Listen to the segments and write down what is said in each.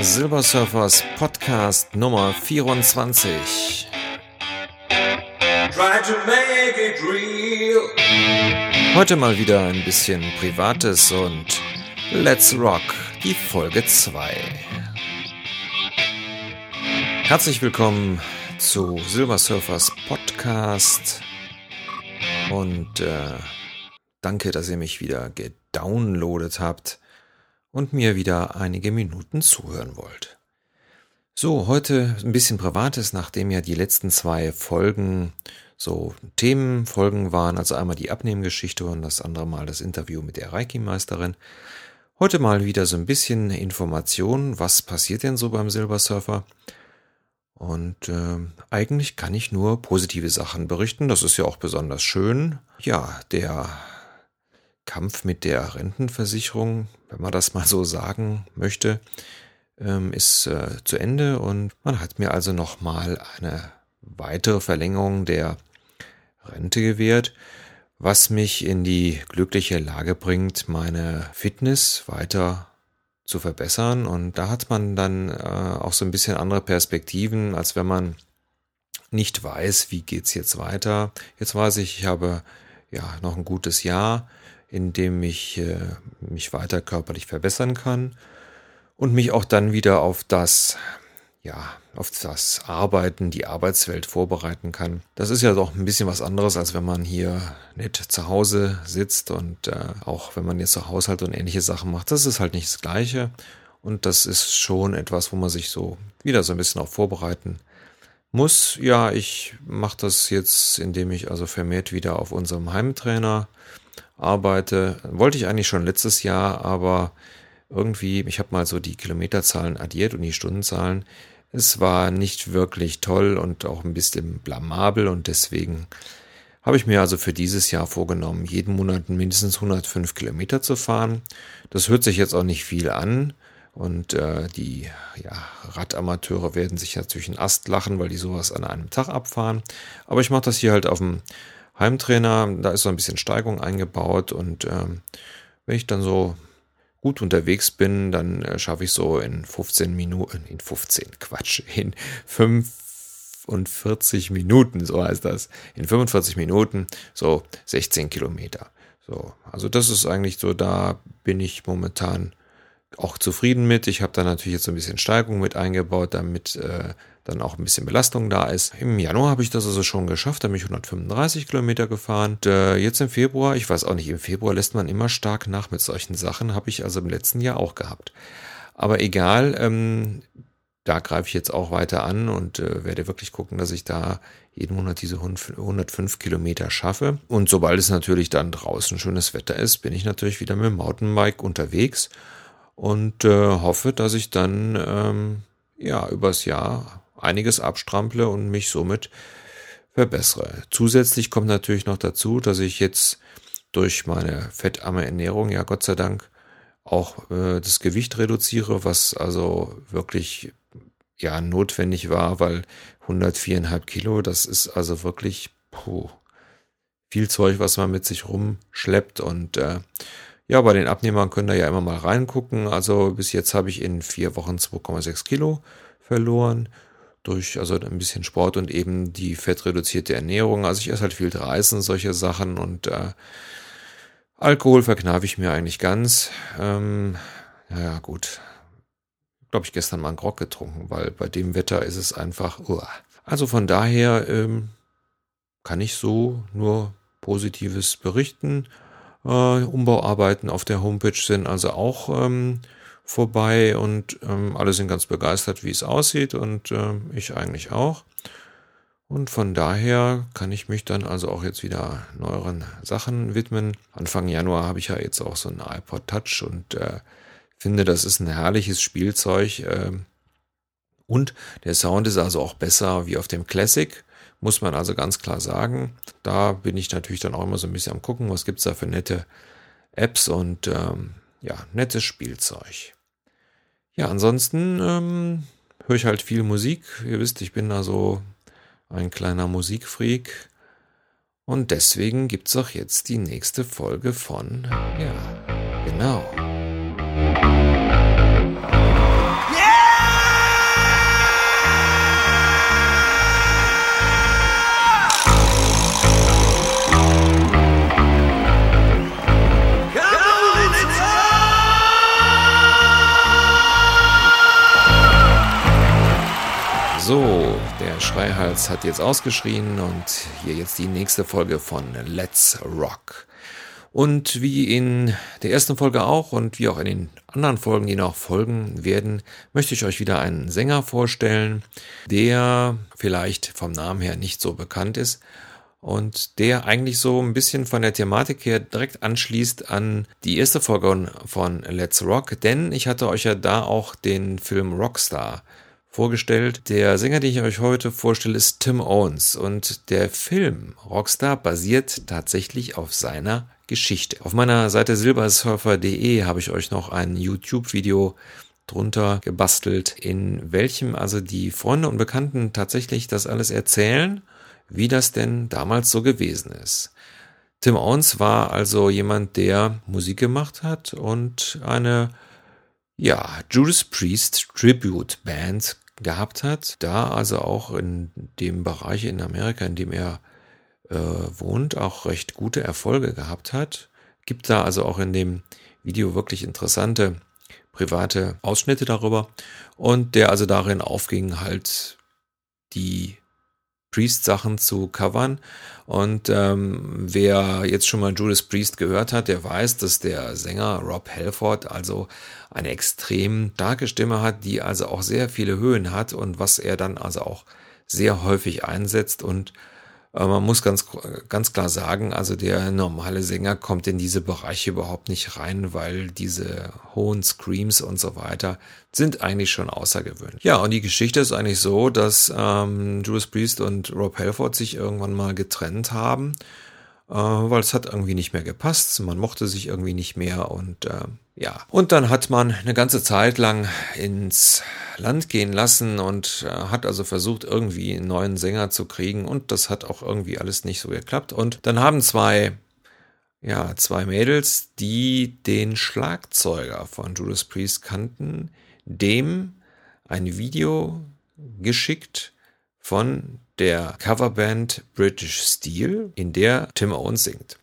Silver Surfers Podcast Nummer 24. Heute mal wieder ein bisschen Privates und Let's Rock, die Folge 2. Herzlich willkommen zu Silver Surfers Podcast und äh, danke, dass ihr mich wieder gedownloadet habt und mir wieder einige Minuten zuhören wollt. So, heute ein bisschen Privates, nachdem ja die letzten zwei Folgen so Themenfolgen waren, also einmal die Abnehmgeschichte und das andere Mal das Interview mit der Reiki-Meisterin. Heute mal wieder so ein bisschen Information, was passiert denn so beim Silbersurfer? Und äh, eigentlich kann ich nur positive Sachen berichten. Das ist ja auch besonders schön. Ja, der Kampf mit der Rentenversicherung, wenn man das mal so sagen möchte, ähm, ist äh, zu Ende und man hat mir also nochmal eine weitere Verlängerung der Rente gewährt, was mich in die glückliche Lage bringt, meine Fitness weiter zu verbessern. Und da hat man dann äh, auch so ein bisschen andere Perspektiven, als wenn man nicht weiß, wie geht's jetzt weiter. Jetzt weiß ich, ich habe ja noch ein gutes Jahr in dem ich äh, mich weiter körperlich verbessern kann und mich auch dann wieder auf das, ja, auf das Arbeiten, die Arbeitswelt vorbereiten kann. Das ist ja doch ein bisschen was anderes, als wenn man hier nicht zu Hause sitzt und äh, auch wenn man jetzt so Haushalt und ähnliche Sachen macht. Das ist halt nicht das Gleiche. Und das ist schon etwas, wo man sich so wieder so ein bisschen auch vorbereiten muss. Ja, ich mache das jetzt, indem ich also vermehrt wieder auf unserem Heimtrainer arbeite. Wollte ich eigentlich schon letztes Jahr, aber irgendwie, ich habe mal so die Kilometerzahlen addiert und die Stundenzahlen. Es war nicht wirklich toll und auch ein bisschen blamabel und deswegen habe ich mir also für dieses Jahr vorgenommen, jeden Monat mindestens 105 Kilometer zu fahren. Das hört sich jetzt auch nicht viel an und äh, die ja, Radamateure werden sich natürlich einen Ast lachen, weil die sowas an einem Tag abfahren. Aber ich mache das hier halt auf dem Heimtrainer, da ist so ein bisschen Steigung eingebaut und ähm, wenn ich dann so gut unterwegs bin, dann äh, schaffe ich so in 15 Minuten, in 15, Quatsch, in 45 Minuten, so heißt das, in 45 Minuten so 16 Kilometer. So, also das ist eigentlich so, da bin ich momentan auch zufrieden mit. Ich habe da natürlich jetzt so ein bisschen Steigung mit eingebaut, damit äh, dann auch ein bisschen Belastung da ist. Im Januar habe ich das also schon geschafft, da bin ich 135 Kilometer gefahren. Und, äh, jetzt im Februar, ich weiß auch nicht, im Februar lässt man immer stark nach mit solchen Sachen, habe ich also im letzten Jahr auch gehabt. Aber egal, ähm, da greife ich jetzt auch weiter an und äh, werde wirklich gucken, dass ich da jeden Monat diese 105 Kilometer schaffe. Und sobald es natürlich dann draußen schönes Wetter ist, bin ich natürlich wieder mit dem Mountainbike unterwegs und äh, hoffe, dass ich dann ähm, ja übers Jahr einiges abstrample und mich somit verbessere. Zusätzlich kommt natürlich noch dazu, dass ich jetzt durch meine fettarme Ernährung, ja Gott sei Dank, auch äh, das Gewicht reduziere, was also wirklich ja notwendig war, weil 104,5 Kilo, das ist also wirklich puh, viel Zeug, was man mit sich rumschleppt und äh, ja, bei den Abnehmern können da ja immer mal reingucken. Also bis jetzt habe ich in vier Wochen 2,6 Kilo verloren durch also ein bisschen Sport und eben die fettreduzierte Ernährung. Also ich esse halt viel Reisen, solche Sachen und äh, Alkohol verkneife ich mir eigentlich ganz. Ähm, ja, gut. Glaube ich gestern mal einen Grog getrunken, weil bei dem Wetter ist es einfach. Uah. Also von daher ähm, kann ich so nur Positives berichten. Äh, Umbauarbeiten auf der Homepage sind also auch ähm, vorbei und ähm, alle sind ganz begeistert, wie es aussieht und ähm, ich eigentlich auch. Und von daher kann ich mich dann also auch jetzt wieder neueren Sachen widmen. Anfang Januar habe ich ja jetzt auch so ein iPod Touch und äh, finde, das ist ein herrliches Spielzeug. Äh, und der Sound ist also auch besser wie auf dem Classic, muss man also ganz klar sagen. Da bin ich natürlich dann auch immer so ein bisschen am gucken, was gibt's da für nette Apps und ähm, ja, nettes Spielzeug. Ja, ansonsten ähm, höre ich halt viel Musik. Ihr wisst, ich bin da so ein kleiner Musikfreak. Und deswegen gibt's auch jetzt die nächste Folge von, ja, genau. Schreihals hat jetzt ausgeschrien und hier jetzt die nächste Folge von Let's Rock. Und wie in der ersten Folge auch und wie auch in den anderen Folgen, die noch folgen werden, möchte ich euch wieder einen Sänger vorstellen, der vielleicht vom Namen her nicht so bekannt ist und der eigentlich so ein bisschen von der Thematik her direkt anschließt an die erste Folge von Let's Rock, denn ich hatte euch ja da auch den Film Rockstar vorgestellt. Der Sänger, den ich euch heute vorstelle, ist Tim Owens und der Film Rockstar basiert tatsächlich auf seiner Geschichte. Auf meiner Seite silbersurfer.de habe ich euch noch ein YouTube-Video drunter gebastelt, in welchem also die Freunde und Bekannten tatsächlich das alles erzählen, wie das denn damals so gewesen ist. Tim Owens war also jemand, der Musik gemacht hat und eine ja, Judas Priest Tribute Band gehabt hat, da also auch in dem Bereich in Amerika, in dem er äh, wohnt, auch recht gute Erfolge gehabt hat. Gibt da also auch in dem Video wirklich interessante private Ausschnitte darüber und der also darin aufging, halt die Priest-Sachen zu covern. Und ähm, wer jetzt schon mal Judas Priest gehört hat, der weiß, dass der Sänger Rob Halford also eine extrem starke Stimme hat, die also auch sehr viele Höhen hat und was er dann also auch sehr häufig einsetzt und man muss ganz, ganz klar sagen, also der normale Sänger kommt in diese Bereiche überhaupt nicht rein, weil diese hohen Screams und so weiter sind eigentlich schon außergewöhnlich. Ja, und die Geschichte ist eigentlich so, dass ähm, Judas Priest und Rob Halford sich irgendwann mal getrennt haben weil es hat irgendwie nicht mehr gepasst. Man mochte sich irgendwie nicht mehr und äh, ja. Und dann hat man eine ganze Zeit lang ins Land gehen lassen und äh, hat also versucht, irgendwie einen neuen Sänger zu kriegen und das hat auch irgendwie alles nicht so geklappt. Und dann haben zwei ja, zwei Mädels, die den Schlagzeuger von Judas Priest kannten, dem ein Video geschickt von der Coverband British Steel, in der Tim Owens singt.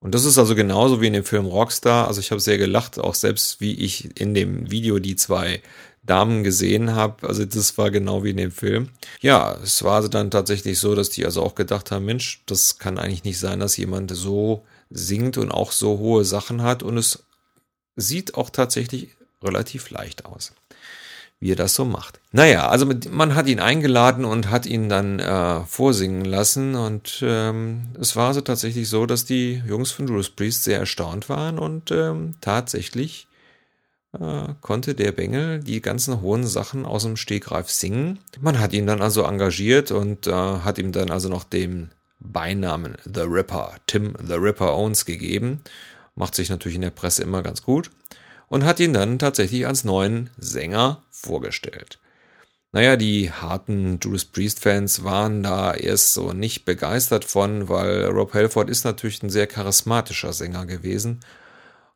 Und das ist also genauso wie in dem Film Rockstar. Also ich habe sehr gelacht, auch selbst wie ich in dem Video die zwei Damen gesehen habe. Also das war genau wie in dem Film. Ja, es war also dann tatsächlich so, dass die also auch gedacht haben, Mensch, das kann eigentlich nicht sein, dass jemand so singt und auch so hohe Sachen hat. Und es sieht auch tatsächlich relativ leicht aus wie er das so macht. Naja, also man hat ihn eingeladen und hat ihn dann äh, vorsingen lassen und ähm, es war also tatsächlich so, dass die Jungs von Judas Priest sehr erstaunt waren und ähm, tatsächlich äh, konnte der Bengel die ganzen hohen Sachen aus dem Stegreif singen. Man hat ihn dann also engagiert und äh, hat ihm dann also noch den Beinamen The Ripper, Tim The Ripper Owens gegeben. Macht sich natürlich in der Presse immer ganz gut und hat ihn dann tatsächlich als neuen Sänger vorgestellt. Naja, die harten Judas Priest-Fans waren da erst so nicht begeistert von, weil Rob Halford ist natürlich ein sehr charismatischer Sänger gewesen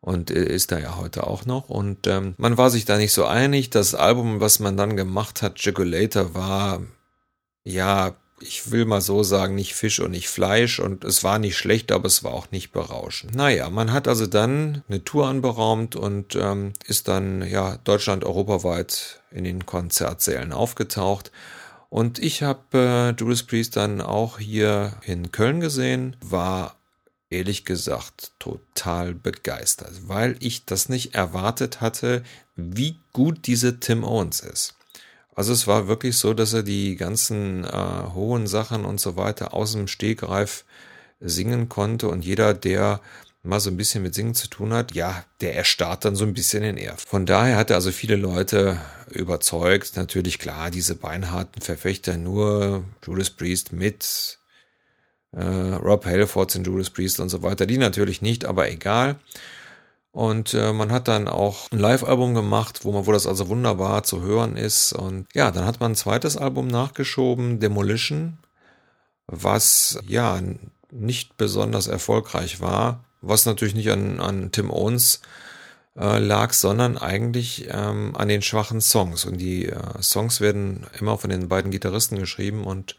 und ist er ja heute auch noch. Und ähm, man war sich da nicht so einig. Das Album, was man dann gemacht hat, Jigulator, war ja ich will mal so sagen, nicht Fisch und nicht Fleisch und es war nicht schlecht, aber es war auch nicht berauschend. Naja, man hat also dann eine Tour anberaumt und ähm, ist dann ja Deutschland europaweit in den Konzertsälen aufgetaucht. Und ich habe äh, Judas Priest dann auch hier in Köln gesehen, war ehrlich gesagt total begeistert, weil ich das nicht erwartet hatte, wie gut diese Tim Owens ist. Also es war wirklich so, dass er die ganzen äh, hohen Sachen und so weiter aus dem Stegreif singen konnte und jeder, der mal so ein bisschen mit Singen zu tun hat, ja, der erstarrt dann so ein bisschen in Erf. Von daher hat er also viele Leute überzeugt. Natürlich klar, diese beinharten Verfechter nur Judas Priest mit äh, Rob Halford und Judas Priest und so weiter, die natürlich nicht, aber egal. Und äh, man hat dann auch ein Live-Album gemacht, wo man, wo das also wunderbar zu hören ist. Und ja, dann hat man ein zweites Album nachgeschoben, Demolition, was ja nicht besonders erfolgreich war, was natürlich nicht an, an Tim Owens äh, lag, sondern eigentlich ähm, an den schwachen Songs. Und die äh, Songs werden immer von den beiden Gitarristen geschrieben und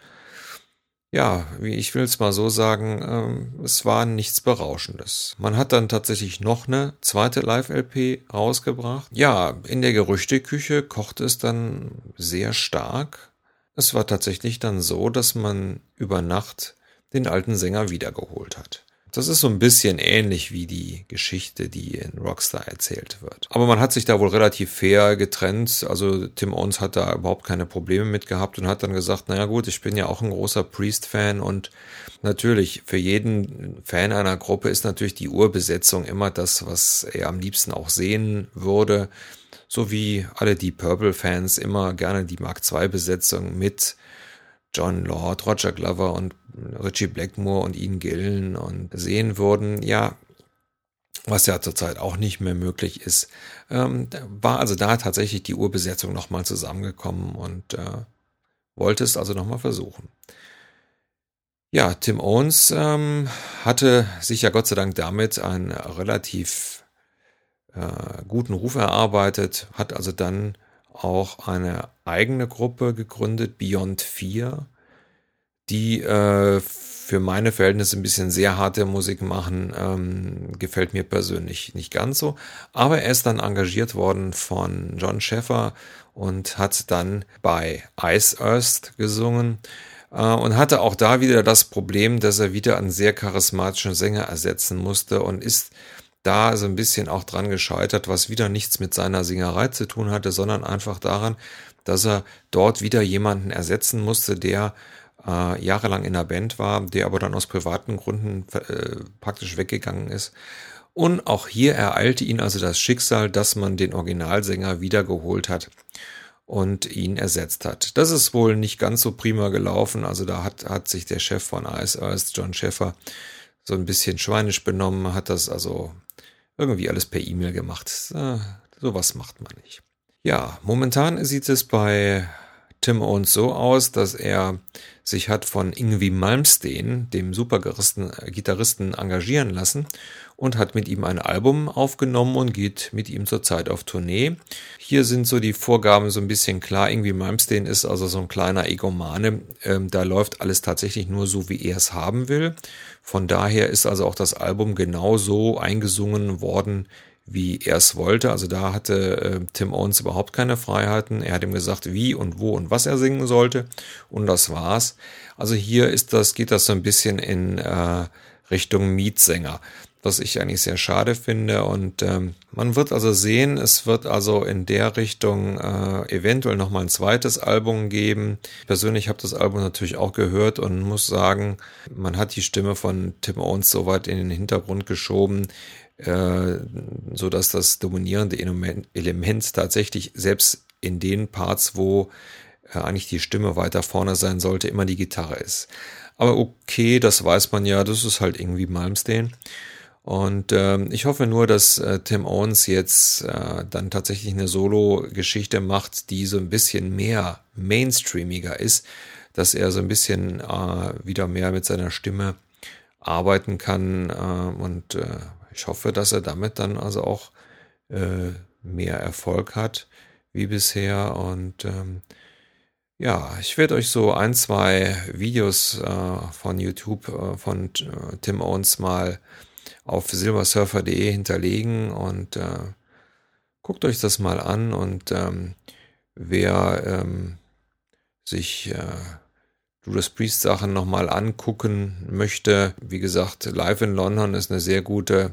ja, wie ich will es mal so sagen, ähm, es war nichts Berauschendes. Man hat dann tatsächlich noch eine zweite Live-LP rausgebracht. Ja, in der Gerüchteküche kochte es dann sehr stark. Es war tatsächlich dann so, dass man über Nacht den alten Sänger wiedergeholt hat. Das ist so ein bisschen ähnlich wie die Geschichte, die in Rockstar erzählt wird. Aber man hat sich da wohl relativ fair getrennt. Also Tim Owens hat da überhaupt keine Probleme mit gehabt und hat dann gesagt, naja gut, ich bin ja auch ein großer Priest-Fan und natürlich für jeden Fan einer Gruppe ist natürlich die Urbesetzung immer das, was er am liebsten auch sehen würde. So wie alle die Purple-Fans immer gerne die Mark II-Besetzung mit John Lord, Roger Glover und Richie Blackmore und Ian Gillen und sehen würden, ja, was ja zurzeit auch nicht mehr möglich ist, ähm, war also da tatsächlich die Urbesetzung nochmal zusammengekommen und äh, wollte es also nochmal versuchen. Ja, Tim Owens ähm, hatte sich ja Gott sei Dank damit einen relativ äh, guten Ruf erarbeitet, hat also dann auch eine eigene Gruppe gegründet, Beyond 4, die äh, für meine Verhältnisse ein bisschen sehr harte Musik machen, ähm, gefällt mir persönlich nicht ganz so. Aber er ist dann engagiert worden von John Sheffer und hat dann bei Ice Earth gesungen äh, und hatte auch da wieder das Problem, dass er wieder einen sehr charismatischen Sänger ersetzen musste und ist da so ein bisschen auch dran gescheitert, was wieder nichts mit seiner Singerei zu tun hatte, sondern einfach daran, dass er dort wieder jemanden ersetzen musste, der äh, jahrelang in der Band war, der aber dann aus privaten Gründen äh, praktisch weggegangen ist. Und auch hier ereilte ihn also das Schicksal, dass man den Originalsänger wiedergeholt hat und ihn ersetzt hat. Das ist wohl nicht ganz so prima gelaufen. Also da hat, hat sich der Chef von ISRS, John Schäfer, so ein bisschen schweinisch benommen, hat das also irgendwie alles per E-Mail gemacht. Äh, sowas macht man nicht. Ja, momentan sieht es bei Tim Owens so aus, dass er sich hat von Ingwie Malmsteen, dem Supergitarristen, engagieren lassen und hat mit ihm ein Album aufgenommen und geht mit ihm zurzeit auf Tournee. Hier sind so die Vorgaben so ein bisschen klar. Ingwie Malmsteen ist also so ein kleiner Egomane. Ähm, da läuft alles tatsächlich nur so, wie er es haben will. Von daher ist also auch das Album genauso eingesungen worden, wie er es wollte. Also da hatte äh, Tim Owens überhaupt keine Freiheiten. Er hat ihm gesagt, wie und wo und was er singen sollte. Und das war's. Also hier ist das, geht das so ein bisschen in äh, Richtung Mietsänger, was ich eigentlich sehr schade finde. Und ähm, man wird also sehen, es wird also in der Richtung äh, eventuell nochmal ein zweites Album geben. Ich persönlich habe das Album natürlich auch gehört und muss sagen, man hat die Stimme von Tim Owens so weit in den Hintergrund geschoben, äh, so dass das dominierende Element tatsächlich selbst in den Parts, wo äh, eigentlich die Stimme weiter vorne sein sollte, immer die Gitarre ist. Aber okay, das weiß man ja, das ist halt irgendwie Malmsteen. Und ähm, ich hoffe nur, dass äh, Tim Owens jetzt äh, dann tatsächlich eine Solo-Geschichte macht, die so ein bisschen mehr mainstreamiger ist, dass er so ein bisschen äh, wieder mehr mit seiner Stimme arbeiten kann äh, und äh, ich hoffe, dass er damit dann also auch äh, mehr Erfolg hat wie bisher. Und ähm, ja, ich werde euch so ein, zwei Videos äh, von YouTube äh, von äh, Tim Owens mal auf silversurfer.de hinterlegen und äh, guckt euch das mal an und ähm, wer ähm, sich äh, Judas Priest Sachen nochmal angucken möchte, wie gesagt, Live in London ist eine sehr gute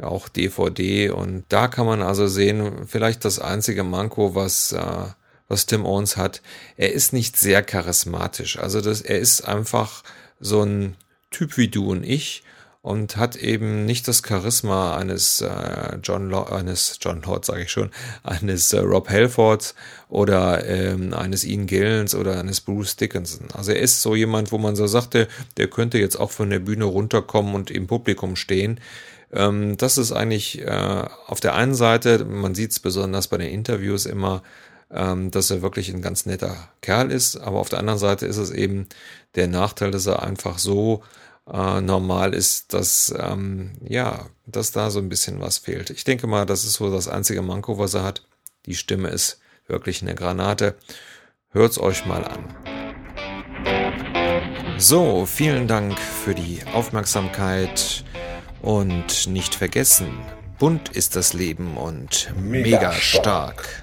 auch DVD und da kann man also sehen, vielleicht das einzige Manko, was, äh, was Tim Owens hat, er ist nicht sehr charismatisch. Also das, er ist einfach so ein Typ wie du und ich und hat eben nicht das Charisma eines äh, John Lo eines John Lord sage ich schon eines äh, Rob Halfords oder ähm, eines Ian Gillens oder eines Bruce Dickinson. Also er ist so jemand, wo man so sagte, der könnte jetzt auch von der Bühne runterkommen und im Publikum stehen. Ähm, das ist eigentlich äh, auf der einen Seite, man sieht es besonders bei den Interviews immer, ähm, dass er wirklich ein ganz netter Kerl ist, aber auf der anderen Seite ist es eben der Nachteil, dass er einfach so äh, normal ist, dass ähm, ja, dass da so ein bisschen was fehlt. Ich denke mal, das ist so das einzige Manko, was er hat. Die Stimme ist wirklich eine Granate. Hört's euch mal an. So, vielen Dank für die Aufmerksamkeit und nicht vergessen, bunt ist das Leben und mega, mega stark. stark.